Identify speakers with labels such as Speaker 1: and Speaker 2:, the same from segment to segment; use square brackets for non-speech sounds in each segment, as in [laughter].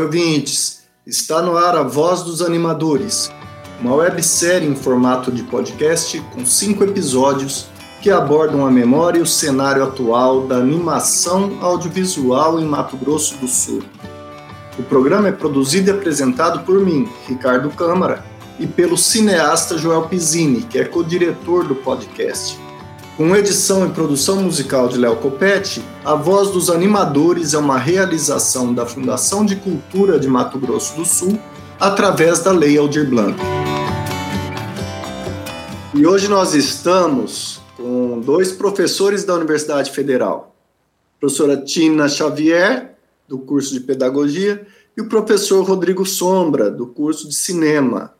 Speaker 1: Salve ouvintes! Está no ar a Voz dos Animadores, uma websérie em formato de podcast com cinco episódios que abordam a memória e o cenário atual da animação audiovisual em Mato Grosso do Sul. O programa é produzido e apresentado por mim, Ricardo Câmara, e pelo cineasta Joel Pizzini, que é co-diretor do podcast. Com edição e produção musical de Léo Copete, A Voz dos Animadores é uma realização da Fundação de Cultura de Mato Grosso do Sul através da Lei Aldir Blanc. E hoje nós estamos com dois professores da Universidade Federal, a professora Tina Xavier, do curso de Pedagogia, e o professor Rodrigo Sombra, do curso de Cinema.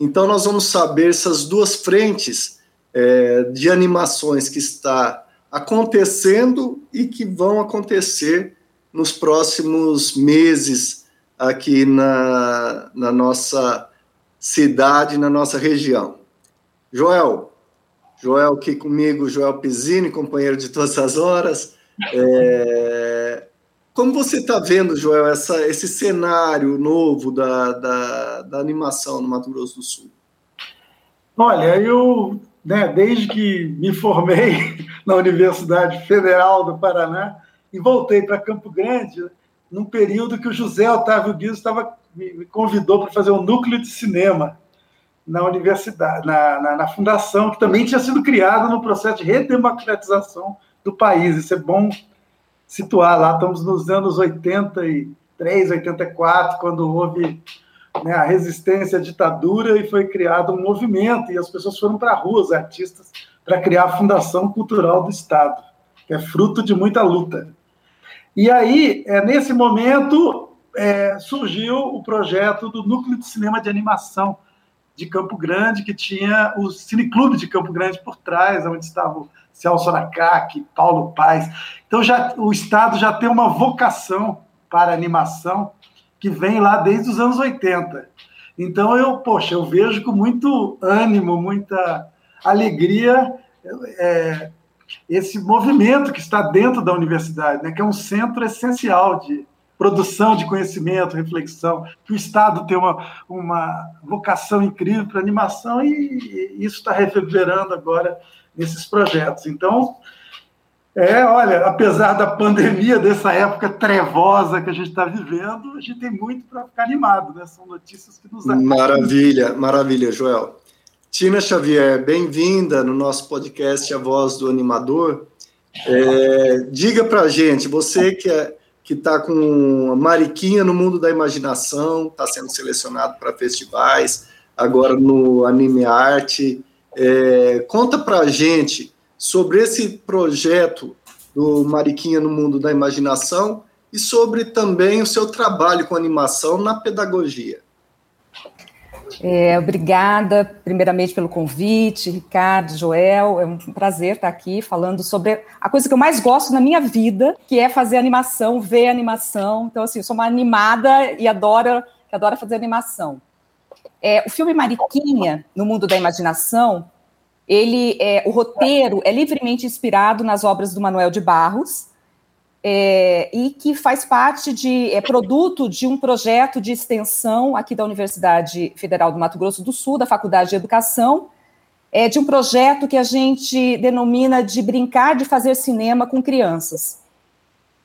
Speaker 1: Então nós vamos saber essas duas frentes é, de animações que está acontecendo e que vão acontecer nos próximos meses aqui na, na nossa cidade, na nossa região. Joel, Joel aqui comigo, Joel Pizzini, companheiro de todas as horas. É, como você está vendo, Joel, essa, esse cenário novo da, da, da animação no Mato Grosso do Sul?
Speaker 2: Olha, eu né, desde que me formei [laughs] na Universidade Federal do Paraná e voltei para Campo Grande, num período que o José Otávio estava, me convidou para fazer um núcleo de cinema na universidade, na, na, na, fundação, que também tinha sido criada no processo de redemocratização do país. Isso é bom situar lá. Estamos nos anos 83, 84, quando houve né, a resistência à ditadura e foi criado um movimento e as pessoas foram para a rua, os artistas, para criar a Fundação Cultural do Estado, que é fruto de muita luta. E aí, é, nesse momento, é, surgiu o projeto do Núcleo de Cinema de Animação de Campo Grande, que tinha o Cineclube de Campo Grande por trás, onde estava o Celso Aracaque, Paulo Paes. Então, já, o Estado já tem uma vocação para animação, que vem lá desde os anos 80. Então eu, poxa, eu vejo com muito ânimo, muita alegria é, esse movimento que está dentro da universidade, né, que é um centro essencial de produção de conhecimento, reflexão, que o Estado tem uma, uma vocação incrível para animação e, e isso está reverberando agora nesses projetos. Então, é, olha, apesar da pandemia, dessa época trevosa que a gente está vivendo, a gente tem muito para ficar animado, né? São notícias que nos
Speaker 1: animam. Maravilha, maravilha, Joel. Tina Xavier, bem-vinda no nosso podcast A Voz do Animador. É, diga para a gente, você que é, que está com a Mariquinha no mundo da imaginação, está sendo selecionado para festivais, agora no Anime Arte. É, conta para a gente sobre esse projeto do Mariquinha no Mundo da Imaginação e sobre também o seu trabalho com animação na pedagogia.
Speaker 3: É, obrigada, primeiramente, pelo convite, Ricardo, Joel. É um prazer estar aqui falando sobre a coisa que eu mais gosto na minha vida, que é fazer animação, ver animação. Então, assim, eu sou uma animada e adoro, adoro fazer animação. É, o filme Mariquinha, no Mundo da Imaginação, ele é, o roteiro é livremente inspirado nas obras do Manuel de Barros é, e que faz parte de é produto de um projeto de extensão aqui da Universidade Federal do Mato Grosso do Sul, da Faculdade de Educação, é de um projeto que a gente denomina de brincar de fazer cinema com crianças.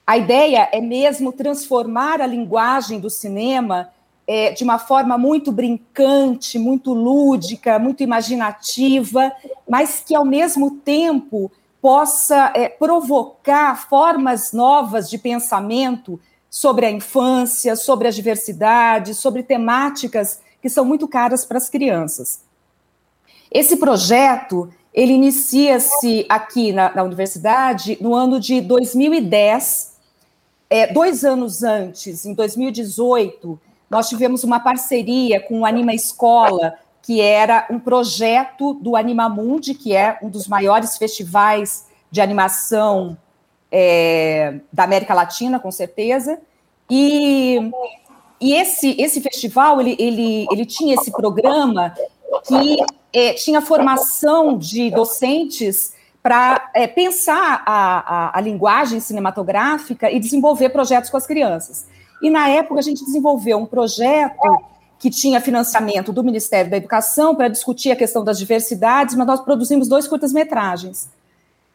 Speaker 3: A ideia é mesmo transformar a linguagem do cinema é, de uma forma muito brincante, muito lúdica, muito imaginativa, mas que, ao mesmo tempo, possa é, provocar formas novas de pensamento sobre a infância, sobre a diversidade, sobre temáticas que são muito caras para as crianças. Esse projeto ele inicia-se aqui na, na, universidade no ano de 2010. É, dois anos antes, em 2018, nós tivemos uma parceria com o Anima Escola, que era um projeto do Animamundi, que é um dos maiores festivais de animação é, da América Latina, com certeza. E, e esse, esse festival, ele, ele, ele tinha esse programa que é, tinha formação de docentes para é, pensar a, a, a linguagem cinematográfica e desenvolver projetos com as crianças. E na época a gente desenvolveu um projeto que tinha financiamento do Ministério da Educação para discutir a questão das diversidades, mas nós produzimos dois curtas-metragens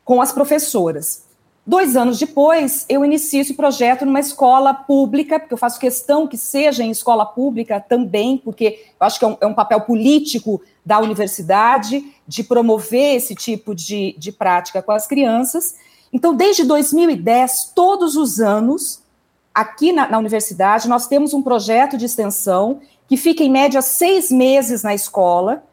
Speaker 3: com as professoras. Dois anos depois, eu inicio esse projeto numa escola pública, porque eu faço questão que seja em escola pública também, porque eu acho que é um, é um papel político da universidade de promover esse tipo de, de prática com as crianças. Então, desde 2010, todos os anos, aqui na, na universidade, nós temos um projeto de extensão que fica em média seis meses na escola.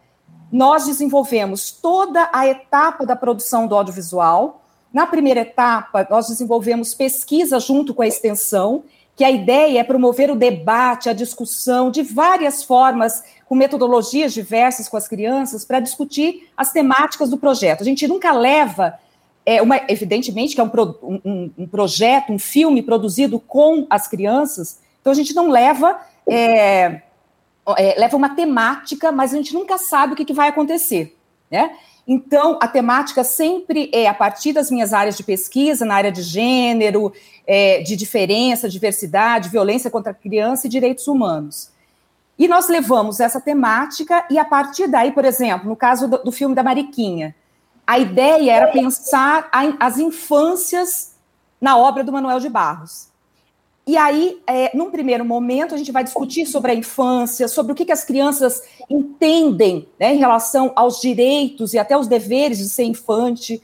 Speaker 3: Nós desenvolvemos toda a etapa da produção do audiovisual. Na primeira etapa, nós desenvolvemos pesquisa junto com a extensão, que a ideia é promover o debate, a discussão de várias formas, com metodologias diversas com as crianças, para discutir as temáticas do projeto. A gente nunca leva, é uma, evidentemente que é um, um, um projeto, um filme produzido com as crianças, então a gente não leva é, é, leva uma temática, mas a gente nunca sabe o que, que vai acontecer, né? Então, a temática sempre é a partir das minhas áreas de pesquisa, na área de gênero, é, de diferença, diversidade, violência contra a criança e direitos humanos. E nós levamos essa temática, e a partir daí, por exemplo, no caso do, do filme da Mariquinha, a ideia era pensar as infâncias na obra do Manuel de Barros. E aí, é, num primeiro momento, a gente vai discutir sobre a infância, sobre o que, que as crianças entendem né, em relação aos direitos e até os deveres de ser infante.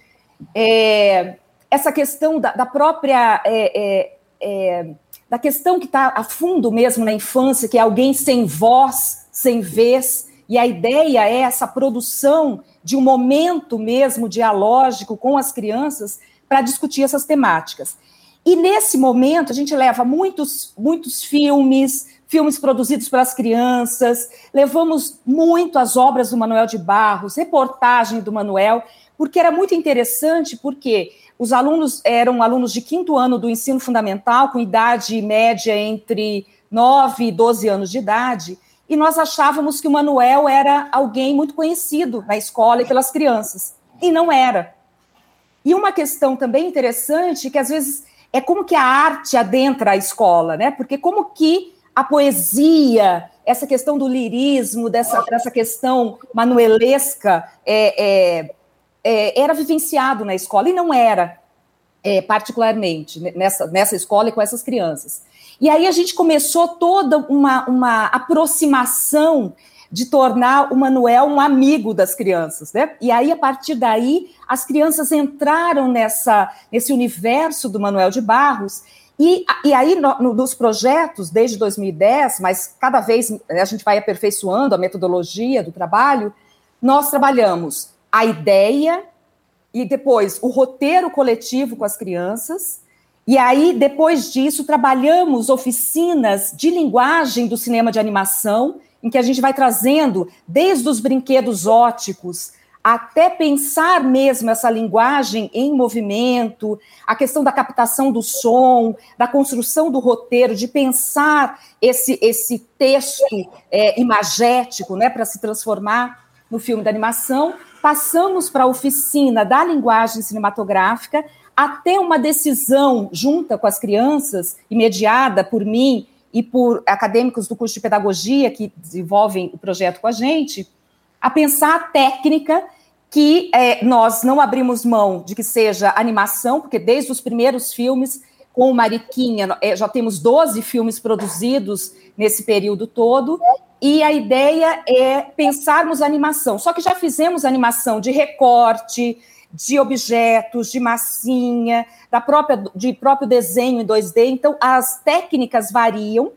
Speaker 3: É, essa questão da, da própria. É, é, é da questão que está a fundo mesmo na infância, que é alguém sem voz, sem vez, e a ideia é essa produção de um momento mesmo dialógico com as crianças para discutir essas temáticas. E nesse momento a gente leva muitos, muitos filmes, filmes produzidos pelas crianças, levamos muito as obras do Manuel de Barros, reportagem do Manuel, porque era muito interessante, porque os alunos eram alunos de quinto ano do ensino fundamental, com idade média entre 9 e 12 anos de idade, e nós achávamos que o Manuel era alguém muito conhecido na escola e pelas crianças, e não era. E uma questão também interessante, que às vezes é como que a arte adentra a escola, né? Porque como que a poesia, essa questão do lirismo, dessa, dessa questão manuelesca, é, é, é, era vivenciado na escola, e não era, é, particularmente, nessa, nessa escola e com essas crianças. E aí a gente começou toda uma, uma aproximação de tornar o Manuel um amigo das crianças, né? E aí, a partir daí, as crianças entraram nessa, nesse universo do Manuel de Barros, e, e aí, no, nos projetos, desde 2010, mas cada vez a gente vai aperfeiçoando a metodologia do trabalho, nós trabalhamos a ideia e depois o roteiro coletivo com as crianças, e aí, depois disso, trabalhamos oficinas de linguagem do cinema de animação, em que a gente vai trazendo desde os brinquedos óticos até pensar mesmo essa linguagem em movimento, a questão da captação do som, da construção do roteiro, de pensar esse, esse texto é, imagético né, para se transformar no filme da animação. Passamos para a oficina da linguagem cinematográfica, até uma decisão junta com as crianças, mediada por mim e por acadêmicos do curso de pedagogia que desenvolvem o projeto com a gente, a pensar a técnica que é, nós não abrimos mão de que seja animação, porque desde os primeiros filmes, com o Mariquinha, é, já temos 12 filmes produzidos nesse período todo, e a ideia é pensarmos animação. Só que já fizemos animação de recorte, de objetos, de massinha, da própria, de próprio desenho em 2D. Então, as técnicas variam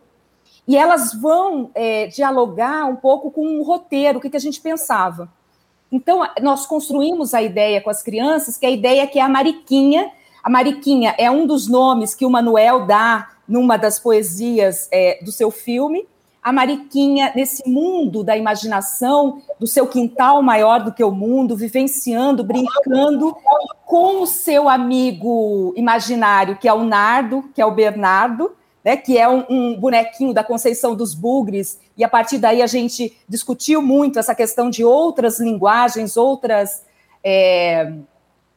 Speaker 3: e elas vão é, dialogar um pouco com o roteiro, o que, que a gente pensava. Então, nós construímos a ideia com as crianças, que a ideia é que a Mariquinha. A Mariquinha é um dos nomes que o Manuel dá numa das poesias é, do seu filme. A Mariquinha nesse mundo da imaginação, do seu quintal maior do que o mundo, vivenciando, brincando com o seu amigo imaginário, que é o Nardo, que é o Bernardo, né, que é um, um, bonequinho da Conceição dos Bugres, e a partir daí a gente discutiu muito essa questão de outras linguagens, outras é,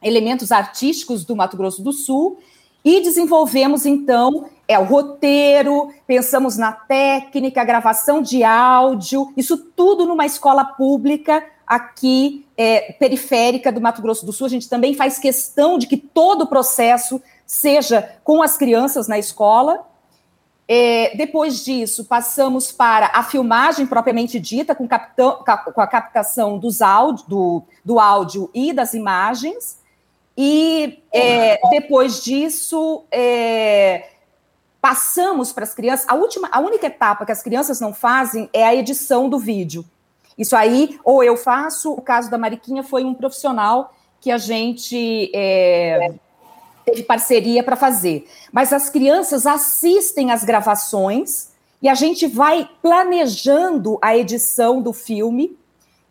Speaker 3: elementos artísticos do Mato Grosso do Sul, e desenvolvemos, então, é o roteiro, pensamos na técnica, gravação de áudio, isso tudo numa escola pública aqui é, periférica do Mato Grosso do Sul. A gente também faz questão de que todo o processo seja com as crianças na escola. É, depois disso, passamos para a filmagem propriamente dita, com, com a captação dos áudio, do, do áudio e das imagens. E é, depois disso, é, passamos para as crianças. A última, a única etapa que as crianças não fazem é a edição do vídeo. Isso aí, ou eu faço, o caso da Mariquinha foi um profissional que a gente é, teve parceria para fazer. Mas as crianças assistem às gravações e a gente vai planejando a edição do filme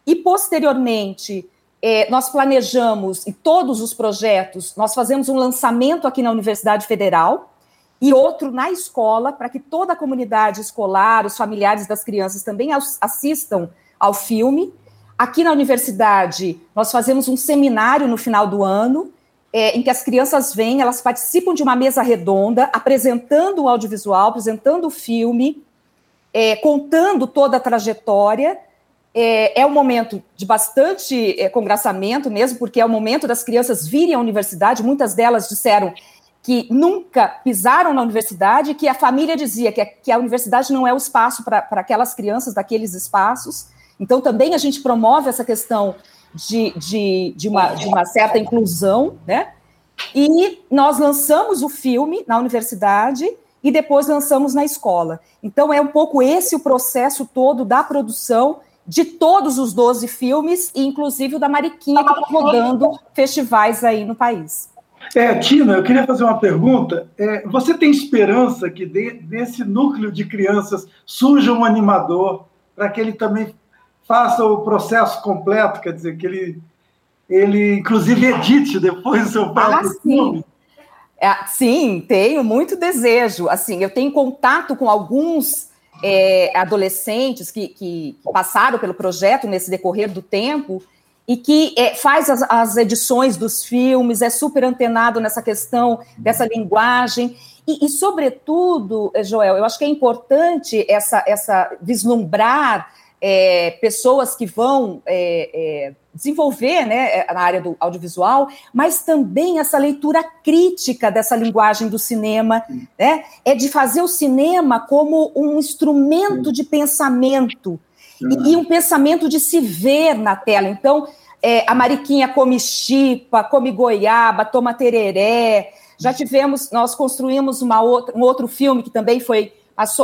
Speaker 3: e, posteriormente, é, nós planejamos, e todos os projetos, nós fazemos um lançamento aqui na Universidade Federal e outro na escola, para que toda a comunidade escolar, os familiares das crianças também assistam ao filme. Aqui na universidade, nós fazemos um seminário no final do ano, é, em que as crianças vêm, elas participam de uma mesa redonda, apresentando o audiovisual, apresentando o filme, é, contando toda a trajetória. É, é um momento de bastante é, congraçamento mesmo, porque é o momento das crianças virem à universidade. Muitas delas disseram que nunca pisaram na universidade, que a família dizia que a, que a universidade não é o espaço para aquelas crianças daqueles espaços. Então, também a gente promove essa questão de, de, de, uma, de uma certa inclusão, né? E nós lançamos o filme na universidade e depois lançamos na escola. Então, é um pouco esse o processo todo da produção de todos os 12 filmes, e inclusive o da Mariquinha, que está rodando festivais aí no país.
Speaker 2: É, Tina, eu queria fazer uma pergunta. É, você tem esperança que de, desse núcleo de crianças surja um animador para que ele também faça o processo completo, quer dizer, que ele, ele inclusive edite depois o seu próprio ah, filme.
Speaker 3: É, sim, tenho muito desejo. Assim, eu tenho contato com alguns é, adolescentes que, que, passaram pelo projeto nesse decorrer do tempo e que é, faz as, as, edições dos filmes, é super antenado nessa questão dessa linguagem. E, e, sobretudo, Joel, eu acho que é importante essa, essa vislumbrar é, pessoas que vão é, desenvolver né, na área do audiovisual, mas também essa leitura crítica dessa linguagem do cinema, né, é de fazer o cinema como um instrumento de pensamento e, e um pensamento de se ver na tela. Então, é, a Mariquinha come chipa, come goiaba, toma tereré. Já tivemos, nós construímos uma outra, um outro filme que também foi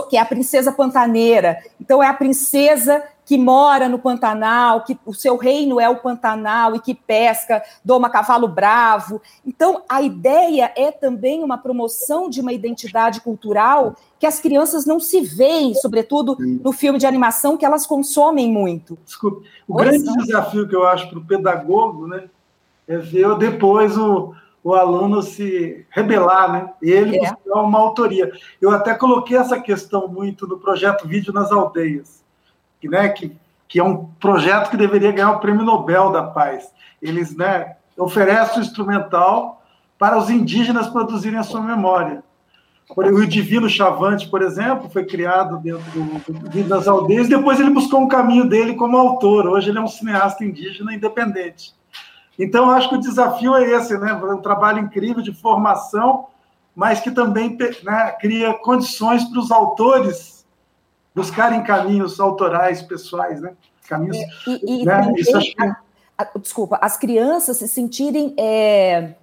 Speaker 3: que é a princesa pantaneira. Então, é a princesa que mora no Pantanal, que o seu reino é o Pantanal e que pesca, doma cavalo bravo. Então, a ideia é também uma promoção de uma identidade cultural que as crianças não se veem, sobretudo no filme de animação, que elas consomem muito.
Speaker 2: Desculpe. O grande desafio que eu acho para o pedagogo né, é ver depois o, o aluno se rebelar, né? Ele é. buscar uma autoria. Eu até coloquei essa questão muito no projeto Vídeo nas Aldeias, que, né, que, que é um projeto que deveria ganhar o Prêmio Nobel da Paz. Eles né, oferecem o instrumental para os indígenas produzirem a sua memória. O Divino Chavante, por exemplo, foi criado dentro do, do das Aldeias, depois ele buscou um caminho dele como autor. Hoje ele é um cineasta indígena independente. Então, acho que o desafio é esse, né? Um trabalho incrível de formação, mas que também né, cria condições para os autores buscarem caminhos autorais, pessoais, né? Caminhos. É,
Speaker 3: e, e né? Isso acho que... desculpa, as crianças se sentirem é,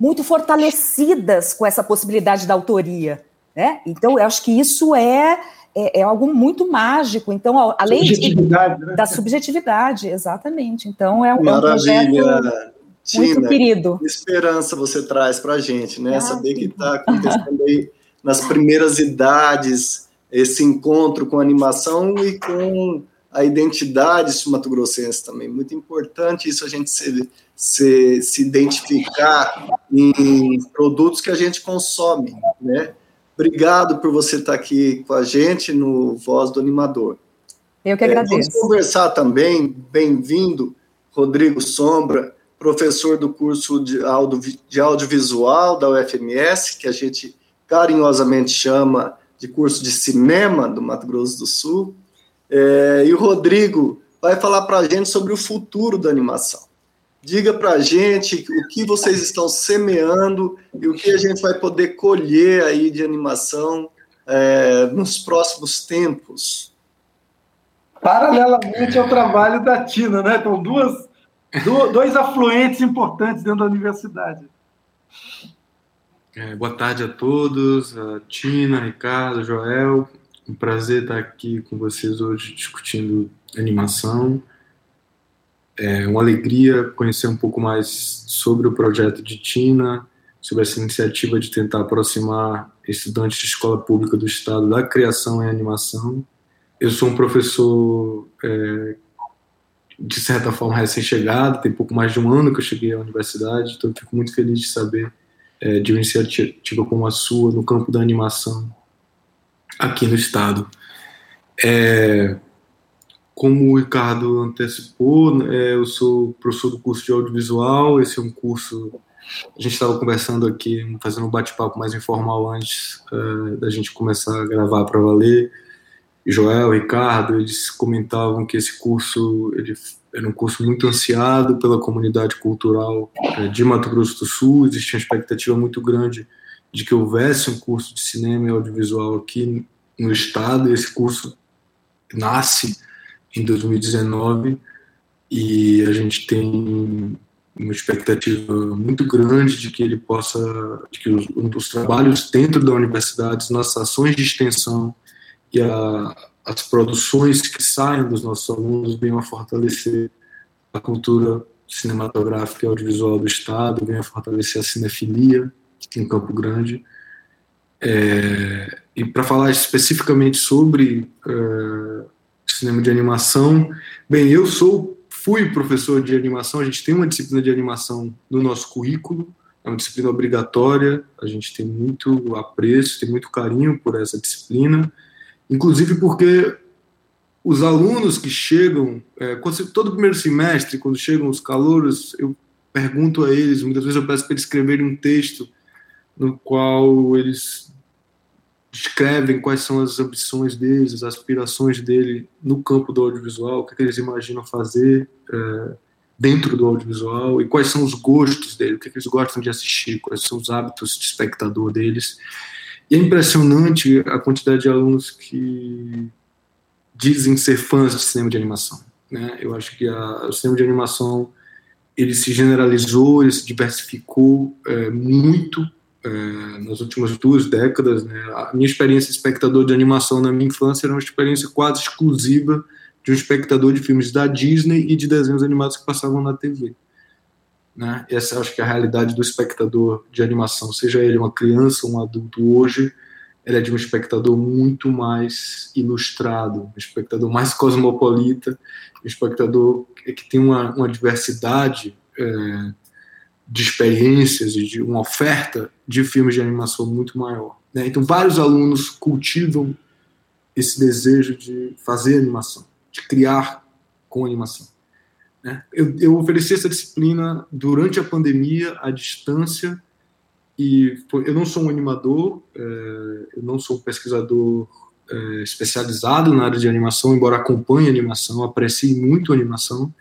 Speaker 3: muito fortalecidas com essa possibilidade da autoria. Né? Então, eu acho que isso é é, é algo muito mágico. Então, além subjetividade, de, né? da subjetividade, exatamente. Então, é um, Maravilha. É um projeto Tina, muito querido.
Speaker 1: esperança você traz para a gente, né? Ah, Saber que está acontecendo aí nas primeiras idades esse encontro com a animação e com a identidade sumatogrossense também. Muito importante isso a gente se, se, se identificar em produtos que a gente consome, né? Obrigado por você estar aqui com a gente no Voz do Animador.
Speaker 3: Eu que agradeço. É,
Speaker 1: vamos conversar também, bem-vindo, Rodrigo Sombra, professor do curso de, audio, de audiovisual da UFMS, que a gente carinhosamente chama de curso de cinema do Mato Grosso do Sul. É, e o Rodrigo vai falar para a gente sobre o futuro da animação. Diga para a gente o que vocês estão semeando e o que a gente vai poder colher aí de animação é, nos próximos tempos.
Speaker 2: Paralelamente ao trabalho da Tina, né? Então, duas, dois afluentes importantes dentro da universidade.
Speaker 4: É, boa tarde a todos, a Tina, Ricardo, Joel. Um prazer estar aqui com vocês hoje discutindo animação. É uma alegria conhecer um pouco mais sobre o projeto de Tina, sobre essa iniciativa de tentar aproximar estudantes de escola pública do estado da criação em animação. Eu sou um professor é, de certa forma recém-chegado, tem pouco mais de um ano que eu cheguei à universidade, então fico muito feliz de saber é, de uma iniciativa como a sua no campo da animação aqui no estado. É, como o Ricardo antecipou, é, eu sou professor do curso de audiovisual. Esse é um curso. A gente estava conversando aqui, fazendo um bate-papo mais informal antes é, da gente começar a gravar para valer. Joel, Ricardo, eles comentavam que esse curso ele era um curso muito ansiado pela comunidade cultural é, de Mato Grosso do Sul. Existia uma expectativa muito grande de que houvesse um curso de cinema e audiovisual aqui no estado. E esse curso nasce em 2019 e a gente tem uma expectativa muito grande de que ele possa, de que os, os trabalhos dentro da universidade, as nossas ações de extensão e a, as produções que saem dos nossos alunos venham a fortalecer a cultura cinematográfica e audiovisual do Estado, venham a fortalecer a cinefilia em Campo Grande. É, e para falar especificamente sobre é, cinema de animação, bem, eu sou fui professor de animação, a gente tem uma disciplina de animação no nosso currículo, é uma disciplina obrigatória, a gente tem muito apreço, tem muito carinho por essa disciplina, inclusive porque os alunos que chegam, é, todo primeiro semestre, quando chegam os calouros, eu pergunto a eles, muitas vezes eu peço para eles escreverem um texto no qual eles descrevem quais são as ambições deles, as aspirações dele no campo do audiovisual, o que, é que eles imaginam fazer é, dentro do audiovisual e quais são os gostos dele, o que, é que eles gostam de assistir, quais são os hábitos de espectador deles. E é impressionante a quantidade de alunos que dizem ser fãs de cinema de animação. Né? Eu acho que a, o cinema de animação ele se generalizou, ele se diversificou é, muito é, nas últimas duas décadas. Né, a minha experiência de espectador de animação na minha infância era uma experiência quase exclusiva de um espectador de filmes da Disney e de desenhos animados que passavam na TV. Né? Essa acho que é a realidade do espectador de animação, seja ele uma criança ou um adulto hoje, ele é de um espectador muito mais ilustrado, um espectador mais [laughs] cosmopolita, um espectador que tem uma, uma diversidade é, de experiências e de uma oferta de filmes de animação muito maior. Né? Então, vários alunos cultivam esse desejo de fazer animação, de criar com animação. Né? Eu, eu ofereci essa disciplina durante a pandemia, à distância, e eu não sou um animador, é, eu não sou um pesquisador é, especializado na área de animação, embora acompanhe animação, aprecie muito animação.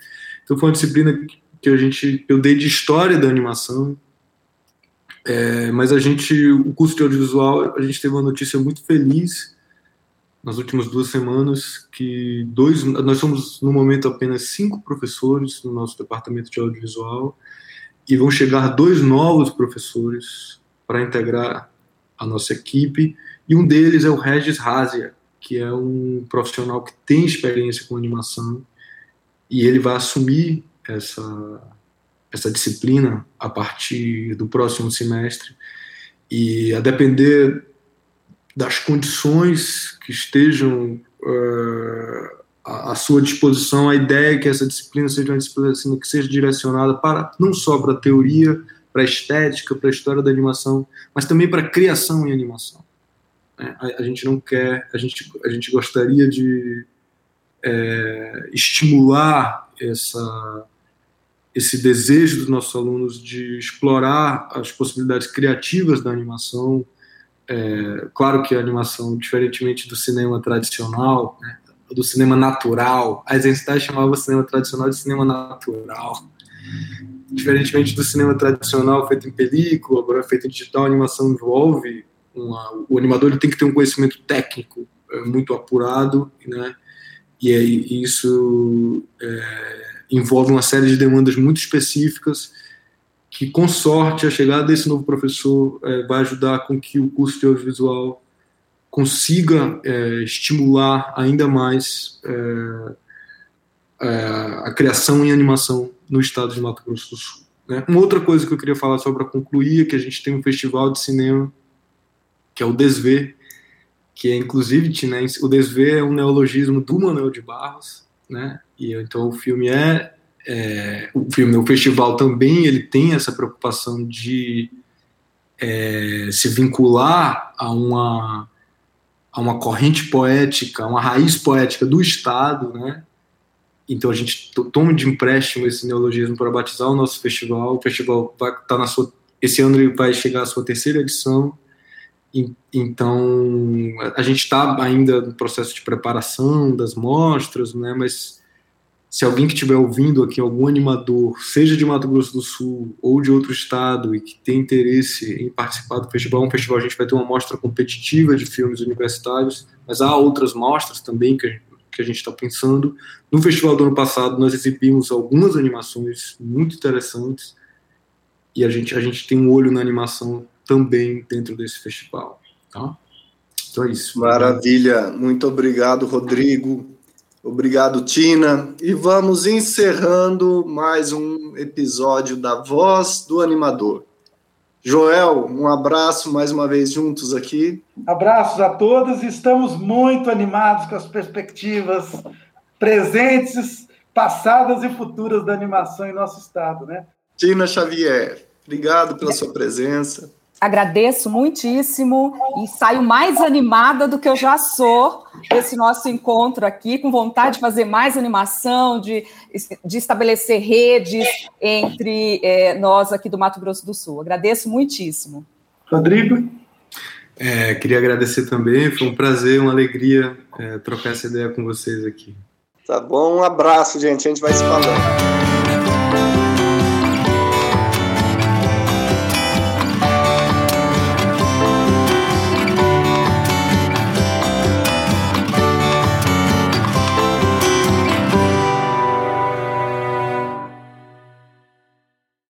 Speaker 4: Então, foi uma disciplina que a gente eu dei de história da animação, é, mas a gente o curso de audiovisual a gente teve uma notícia muito feliz nas últimas duas semanas que dois nós somos no momento apenas cinco professores no nosso departamento de audiovisual e vão chegar dois novos professores para integrar a nossa equipe e um deles é o Regis Razia que é um profissional que tem experiência com animação e ele vai assumir essa, essa disciplina a partir do próximo semestre e a depender das condições que estejam uh, à, sua disposição, a ideia é que essa disciplina seja uma disciplina que seja direcionada para não só para a teoria, para a estética, para a história da animação, mas também para a criação em animação. É, a, a, gente não quer, a gente, a gente gostaria de é, estimular essa esse desejo dos nossos alunos de explorar as possibilidades criativas da animação. É, claro que a animação, diferentemente do cinema tradicional, né, do cinema natural, Eisenstein chamava cinema tradicional de cinema natural. Diferentemente do cinema tradicional feito em película, agora feito em digital, a animação envolve uma, o animador ele tem que ter um conhecimento técnico é, muito apurado, né? E aí isso é, envolve uma série de demandas muito específicas que, com sorte, a chegada desse novo professor é, vai ajudar com que o curso de audiovisual consiga é, estimular ainda mais é, a criação em animação no estado de Mato Grosso do Sul. Né? Uma outra coisa que eu queria falar só para concluir é que a gente tem um festival de cinema que é o Desver, que é inclusive tinense. O Desver é um neologismo do Manuel de Barros, né? E então o filme é, é o filme, o festival também ele tem essa preocupação de é, se vincular a uma a uma corrente poética, uma raiz poética do Estado, né? Então a gente toma de empréstimo esse neologismo para batizar o nosso festival. O festival vai estar tá na sua esse ano ele vai chegar à sua terceira edição. Então a gente está ainda no processo de preparação das mostras, né? Mas se alguém que estiver ouvindo aqui, algum animador, seja de Mato Grosso do Sul ou de outro estado e que tem interesse em participar do festival, um festival a gente vai ter uma mostra competitiva de filmes universitários, mas há outras mostras também que a gente está pensando. No festival do ano passado, nós exibimos algumas animações muito interessantes e a gente, a gente tem um olho na animação também dentro desse festival. Tá?
Speaker 1: Então é isso. Maravilha. Muito obrigado, Rodrigo. Obrigado, Tina. E vamos encerrando mais um episódio da Voz do Animador. Joel, um abraço mais uma vez juntos aqui.
Speaker 2: Abraços a todos. Estamos muito animados com as perspectivas presentes, passadas e futuras da animação em nosso estado, né?
Speaker 1: Tina Xavier, obrigado pela sua presença
Speaker 3: agradeço muitíssimo e saio mais animada do que eu já sou desse nosso encontro aqui, com vontade de fazer mais animação, de, de estabelecer redes entre é, nós aqui do Mato Grosso do Sul. Agradeço muitíssimo.
Speaker 2: Rodrigo?
Speaker 4: É, queria agradecer também, foi um prazer, uma alegria é, trocar essa ideia com vocês aqui.
Speaker 1: Tá bom, um abraço, gente, a gente vai se falando.